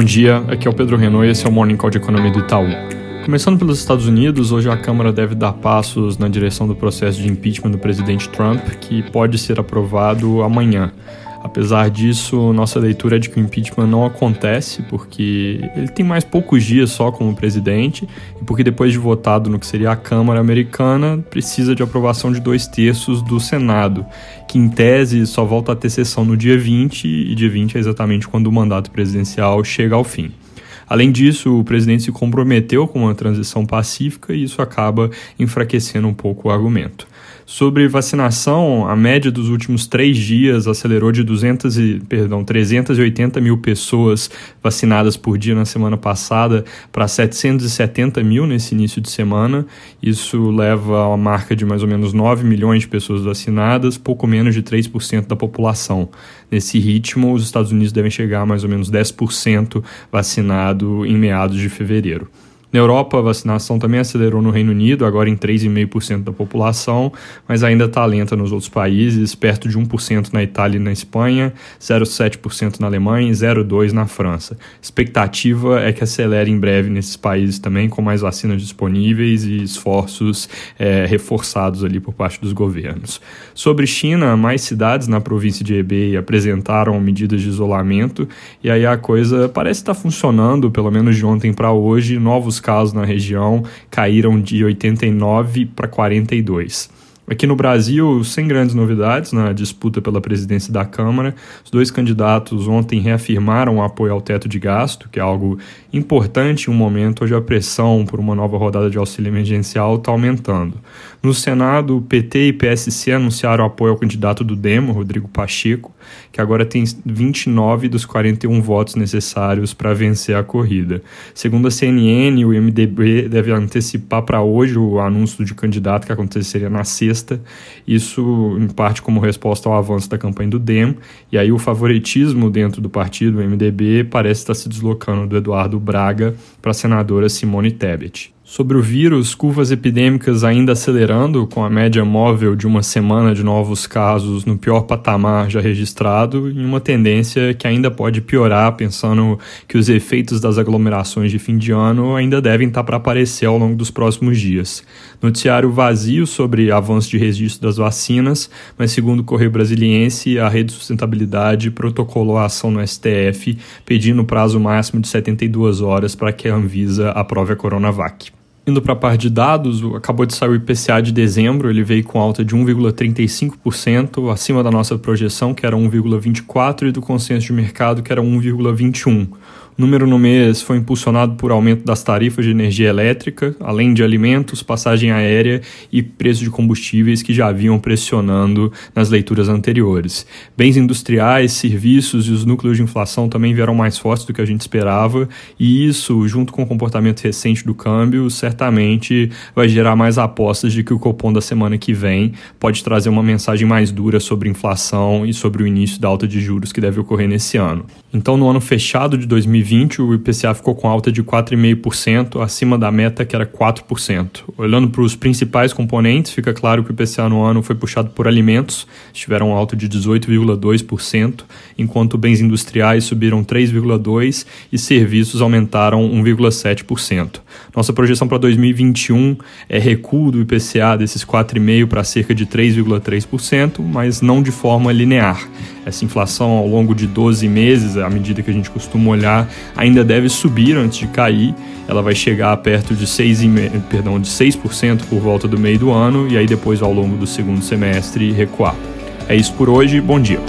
Bom dia, aqui é o Pedro Renault e esse é o Morning Call de Economia do Itaú. Começando pelos Estados Unidos, hoje a Câmara deve dar passos na direção do processo de impeachment do presidente Trump, que pode ser aprovado amanhã. Apesar disso, nossa leitura é de que o impeachment não acontece, porque ele tem mais poucos dias só como presidente, e porque depois de votado no que seria a Câmara Americana, precisa de aprovação de dois terços do Senado, que em tese só volta a ter sessão no dia 20, e dia 20 é exatamente quando o mandato presidencial chega ao fim. Além disso, o presidente se comprometeu com uma transição pacífica e isso acaba enfraquecendo um pouco o argumento. Sobre vacinação, a média dos últimos três dias acelerou de 200 e, perdão, 380 mil pessoas vacinadas por dia na semana passada para 770 mil nesse início de semana. Isso leva a uma marca de mais ou menos 9 milhões de pessoas vacinadas, pouco menos de 3% da população. Nesse ritmo, os Estados Unidos devem chegar a mais ou menos 10% vacinado em meados de fevereiro. Na Europa, a vacinação também acelerou no Reino Unido, agora em 3,5% da população, mas ainda está lenta nos outros países, perto de 1% na Itália e na Espanha, 0,7% na Alemanha e 0,2% na França. Expectativa é que acelere em breve nesses países também, com mais vacinas disponíveis e esforços é, reforçados ali por parte dos governos. Sobre China, mais cidades na província de Hebei apresentaram medidas de isolamento e aí a coisa parece estar tá funcionando, pelo menos de ontem para hoje, novos casos na região caíram de 89 para 42. Aqui no Brasil, sem grandes novidades na disputa pela presidência da Câmara, os dois candidatos ontem reafirmaram o apoio ao teto de gasto, que é algo importante em um momento onde a pressão por uma nova rodada de auxílio emergencial está aumentando. No Senado, o PT e PSC anunciaram apoio ao candidato do Demo, Rodrigo Pacheco, que agora tem 29 dos 41 votos necessários para vencer a corrida. Segundo a CNN, o MDB deve antecipar para hoje o anúncio de candidato que aconteceria na sexta, isso em parte como resposta ao avanço da campanha do Dem, e aí o favoritismo dentro do partido, o MDB, parece estar se deslocando do Eduardo Braga para a senadora Simone Tebet. Sobre o vírus, curvas epidêmicas ainda acelerando, com a média móvel de uma semana de novos casos no pior patamar já registrado, e uma tendência que ainda pode piorar, pensando que os efeitos das aglomerações de fim de ano ainda devem estar para aparecer ao longo dos próximos dias. Noticiário vazio sobre avanço de registro das vacinas, mas segundo o Correio Brasiliense, a Rede de Sustentabilidade protocolou a ação no STF, pedindo prazo máximo de 72 horas para que a Anvisa aprove a Coronavac. Indo para a parte de dados, acabou de sair o IPCA de dezembro, ele veio com alta de 1,35%, acima da nossa projeção, que era 1,24%, e do consenso de mercado, que era 1,21%. Número no mês foi impulsionado por aumento das tarifas de energia elétrica, além de alimentos, passagem aérea e preço de combustíveis que já vinham pressionando nas leituras anteriores. Bens industriais, serviços e os núcleos de inflação também vieram mais fortes do que a gente esperava, e isso, junto com o comportamento recente do câmbio, certamente vai gerar mais apostas de que o Copom da semana que vem pode trazer uma mensagem mais dura sobre inflação e sobre o início da alta de juros que deve ocorrer nesse ano. Então, no ano fechado de 2020, 2020, o IPCA ficou com alta de 4,5%, acima da meta que era 4%. Olhando para os principais componentes, fica claro que o IPCA no ano foi puxado por alimentos, tiveram alta de 18,2%, enquanto bens industriais subiram 3,2% e serviços aumentaram 1,7%. Nossa projeção para 2021 é recuo do IPCA desses 4,5% para cerca de 3,3%, mas não de forma linear. Essa inflação ao longo de 12 meses, à medida que a gente costuma olhar, ainda deve subir antes de cair. Ela vai chegar perto de 6, perdão, de 6% por volta do meio do ano e aí depois ao longo do segundo semestre recuar. É isso por hoje, bom dia.